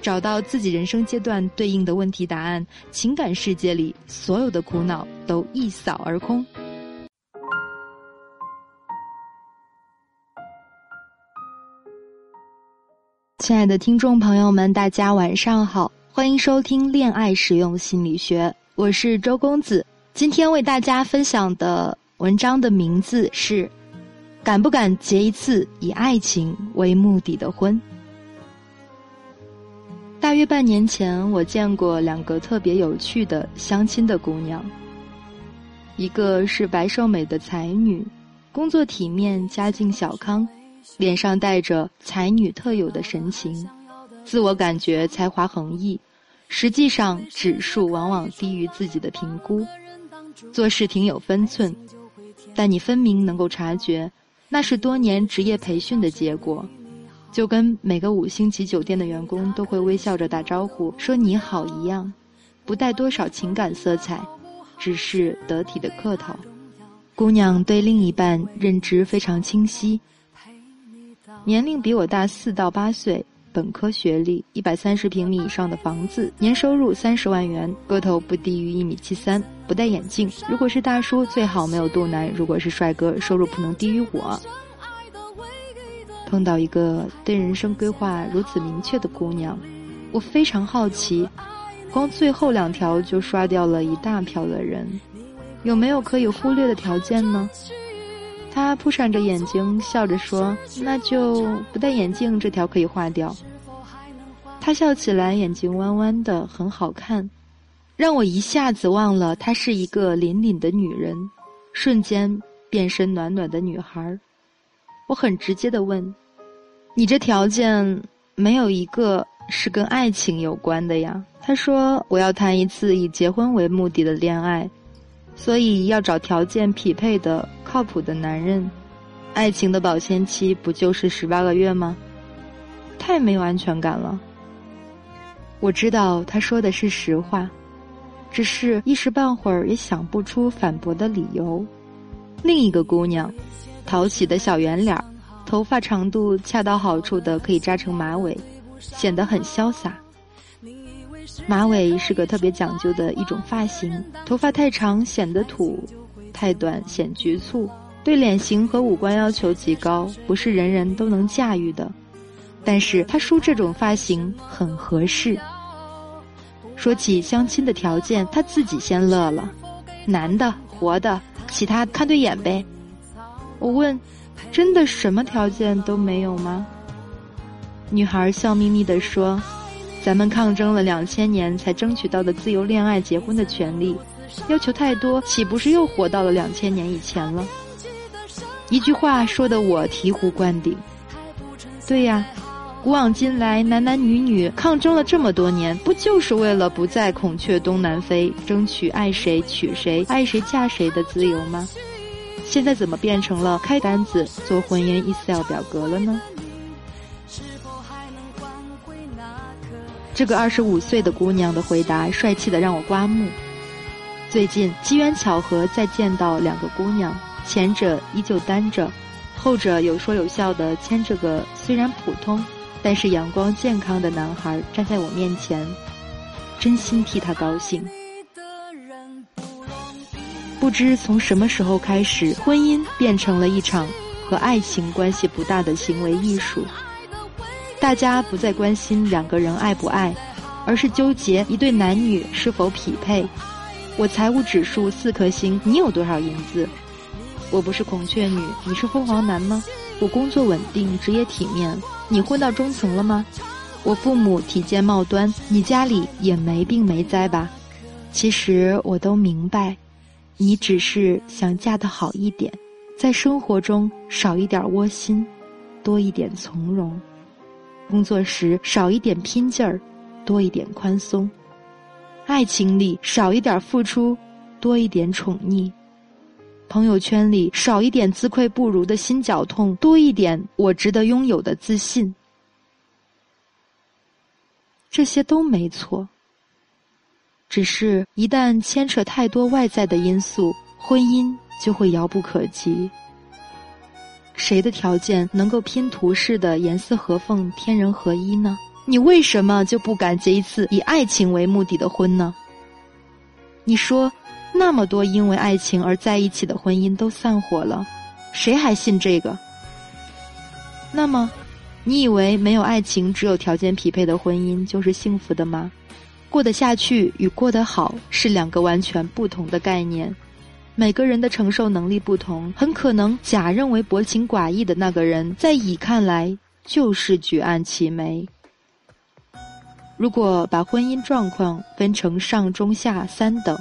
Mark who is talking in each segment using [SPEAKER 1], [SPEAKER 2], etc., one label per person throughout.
[SPEAKER 1] 找到自己人生阶段对应的问题答案，情感世界里所有的苦恼都一扫而空。亲爱的听众朋友们，大家晚上好，欢迎收听《恋爱实用心理学》，我是周公子。今天为大家分享的文章的名字是《敢不敢结一次以爱情为目的的婚》。大约半年前，我见过两个特别有趣的相亲的姑娘。一个是白瘦美的才女，工作体面，家境小康，脸上带着才女特有的神情，自我感觉才华横溢，实际上指数往往低于自己的评估，做事挺有分寸，但你分明能够察觉，那是多年职业培训的结果。就跟每个五星级酒店的员工都会微笑着打招呼说你好一样，不带多少情感色彩，只是得体的客套。姑娘对另一半认知非常清晰，年龄比我大四到八岁，本科学历，一百三十平米以上的房子，年收入三十万元，个头不低于一米七三，不戴眼镜。如果是大叔最好没有肚腩，如果是帅哥，收入不能低于我。碰到一个对人生规划如此明确的姑娘，我非常好奇，光最后两条就刷掉了一大票的人，有没有可以忽略的条件呢？她扑闪着眼睛笑着说：“那就不戴眼镜这条可以划掉。”她笑起来眼睛弯弯的，很好看，让我一下子忘了她是一个凛凛的女人，瞬间变身暖暖的女孩。我很直接的问：“你这条件没有一个是跟爱情有关的呀？”他说：“我要谈一次以结婚为目的的恋爱，所以要找条件匹配的靠谱的男人。爱情的保鲜期不就是十八个月吗？太没有安全感了。”我知道他说的是实话，只是一时半会儿也想不出反驳的理由。另一个姑娘。讨喜的小圆脸儿，头发长度恰到好处的可以扎成马尾，显得很潇洒。马尾是个特别讲究的一种发型，头发太长显得土，太短显局促，对脸型和五官要求极高，不是人人都能驾驭的。但是他梳这种发型很合适。说起相亲的条件，他自己先乐了：男的、活的，其他看对眼呗。我问：“真的什么条件都没有吗？”女孩笑眯眯地说：“咱们抗争了两千年才争取到的自由恋爱、结婚的权利，要求太多，岂不是又活到了两千年以前了？”一句话说的我醍醐灌顶。对呀，古往今来，男男女女抗争了这么多年，不就是为了不再孔雀东南飞，争取爱谁娶谁、爱谁嫁谁的自由吗？现在怎么变成了开单子做婚姻 Excel 表格了呢？这个二十五岁的姑娘的回答帅气的让我刮目。最近机缘巧合再见到两个姑娘，前者依旧单着，后者有说有笑的牵着个虽然普通，但是阳光健康的男孩站在我面前，真心替他高兴。不知从什么时候开始，婚姻变成了一场和爱情关系不大的行为艺术。大家不再关心两个人爱不爱，而是纠结一对男女是否匹配。我财务指数四颗星，你有多少银子？我不是孔雀女，你是凤凰男吗？我工作稳定，职业体面，你混到中层了吗？我父母体健貌端，你家里也没病没灾吧？其实我都明白。你只是想嫁得好一点，在生活中少一点窝心，多一点从容；工作时少一点拼劲儿，多一点宽松；爱情里少一点付出，多一点宠溺；朋友圈里少一点自愧不如的心绞痛，多一点我值得拥有的自信。这些都没错，只是一旦牵扯太多外在的因素，婚姻就会遥不可及。谁的条件能够拼图似的严丝合缝、天人合一呢？你为什么就不敢结一次以爱情为目的的婚呢？你说，那么多因为爱情而在一起的婚姻都散伙了，谁还信这个？那么，你以为没有爱情、只有条件匹配的婚姻就是幸福的吗？过得下去与过得好是两个完全不同的概念。每个人的承受能力不同，很可能甲认为薄情寡义的那个人，在乙看来就是举案齐眉。如果把婚姻状况分成上中下三等，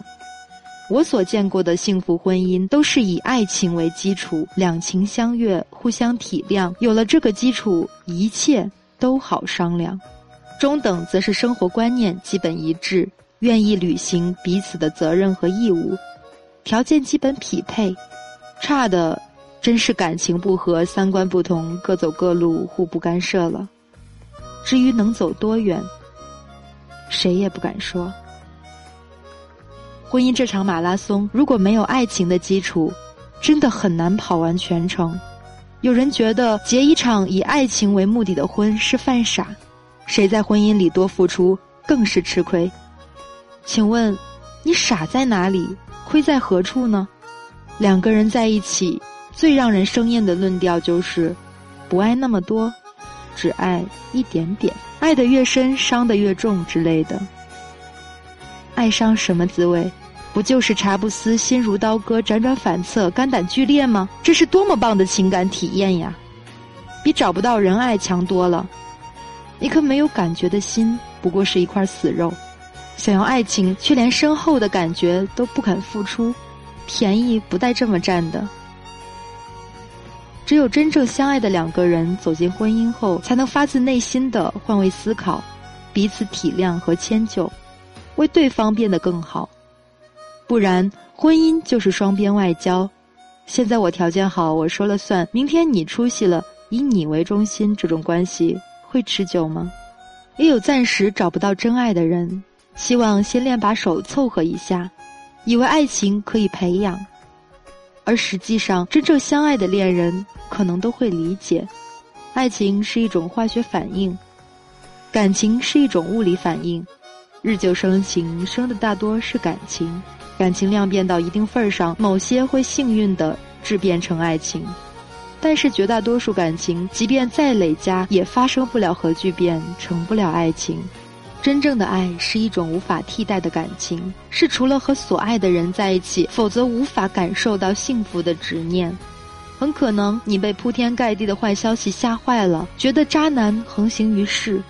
[SPEAKER 1] 我所见过的幸福婚姻都是以爱情为基础，两情相悦，互相体谅，有了这个基础，一切都好商量。中等则是生活观念基本一致，愿意履行彼此的责任和义务。条件基本匹配，差的真是感情不和、三观不同、各走各路、互不干涉了。至于能走多远，谁也不敢说。婚姻这场马拉松，如果没有爱情的基础，真的很难跑完全程。有人觉得结一场以爱情为目的的婚是犯傻，谁在婚姻里多付出更是吃亏。请问，你傻在哪里？亏在何处呢？两个人在一起，最让人生厌的论调就是：不爱那么多，只爱一点点。爱得越深，伤得越重之类的。爱伤什么滋味？不就是茶不思，心如刀割，辗转反侧，肝胆俱裂吗？这是多么棒的情感体验呀！比找不到人爱强多了。一颗没有感觉的心，不过是一块死肉。想要爱情，却连深厚的感觉都不肯付出，便宜不带这么占的。只有真正相爱的两个人走进婚姻后，才能发自内心的换位思考，彼此体谅和迁就，为对方变得更好。不然，婚姻就是双边外交。现在我条件好，我说了算；明天你出息了，以你为中心，这种关系会持久吗？也有暂时找不到真爱的人。希望先练把手凑合一下，以为爱情可以培养，而实际上真正相爱的恋人可能都会理解，爱情是一种化学反应，感情是一种物理反应，日久生情，生的大多是感情，感情量变到一定份儿上，某些会幸运的质变成爱情，但是绝大多数感情即便再累加，也发生不了核聚变，成不了爱情。真正的爱是一种无法替代的感情，是除了和所爱的人在一起，否则无法感受到幸福的执念。很可能你被铺天盖地的坏消息吓坏了，觉得渣男横行于世。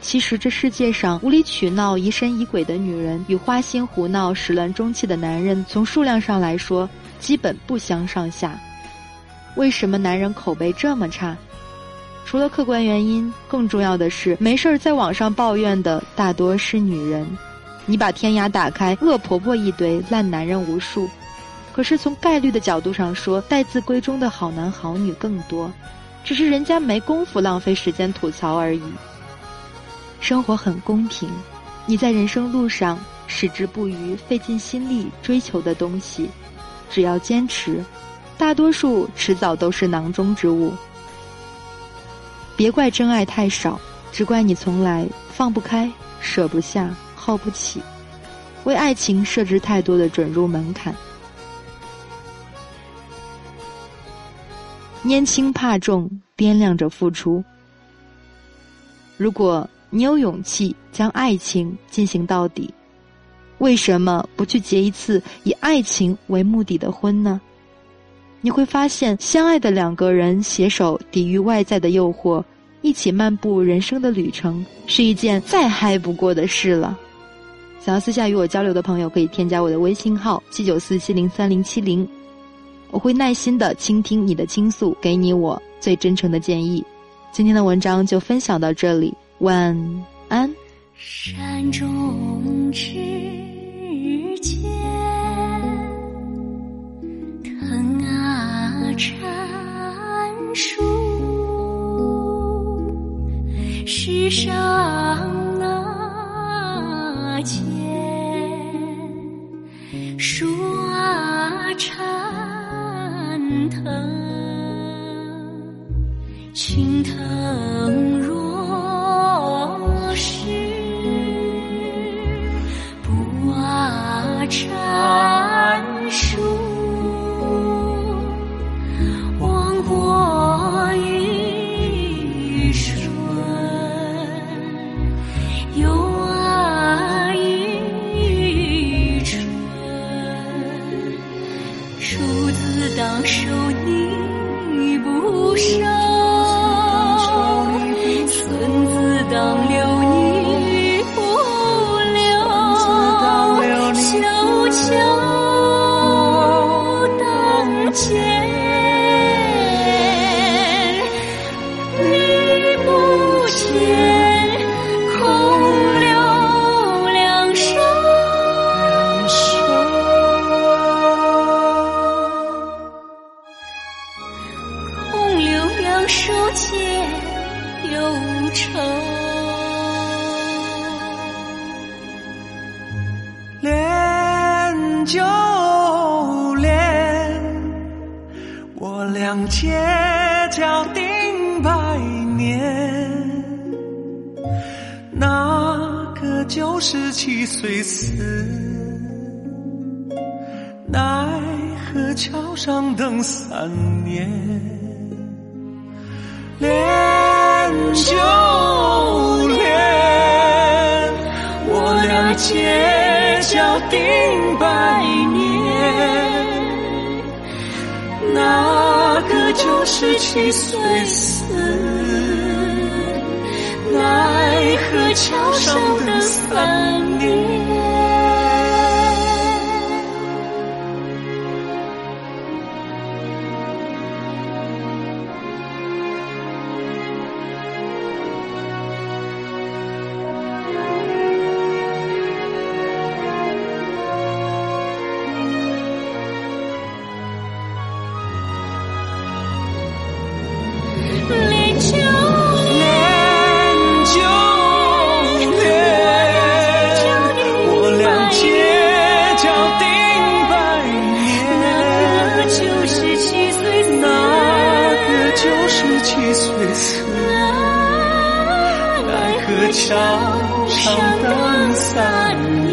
[SPEAKER 1] 其实这世界上无理取闹、疑神疑鬼的女人与花心胡闹、始乱终弃的男人，从数量上来说，基本不相上下。为什么男人口碑这么差？除了客观原因，更重要的是，没事儿在网上抱怨的大多是女人。你把天涯打开，恶婆婆一堆，烂男人无数。可是从概率的角度上说，待字闺中的好男好女更多，只是人家没工夫浪费时间吐槽而已。生活很公平，你在人生路上矢志不渝、费尽心力追求的东西，只要坚持，大多数迟早都是囊中之物。别怪真爱太少，只怪你从来放不开、舍不下、耗不起，为爱情设置太多的准入门槛。拈轻怕重，掂量着付出。如果你有勇气将爱情进行到底，为什么不去结一次以爱情为目的的婚呢？你会发现，相爱的两个人携手抵御外在的诱惑，一起漫步人生的旅程，是一件再嗨不过的事了。想要私下与我交流的朋友，可以添加我的微信号七九四七零三零七零，我会耐心的倾听你的倾诉，给你我最真诚的建议。今天的文章就分享到这里，晚安。
[SPEAKER 2] 山中之间，缠树，世上那见，树啊缠藤，青藤两
[SPEAKER 3] 街角定百年，那个九十七岁死，奈何桥上等三年，恋就恋，我俩街角定十七岁桥上等伞。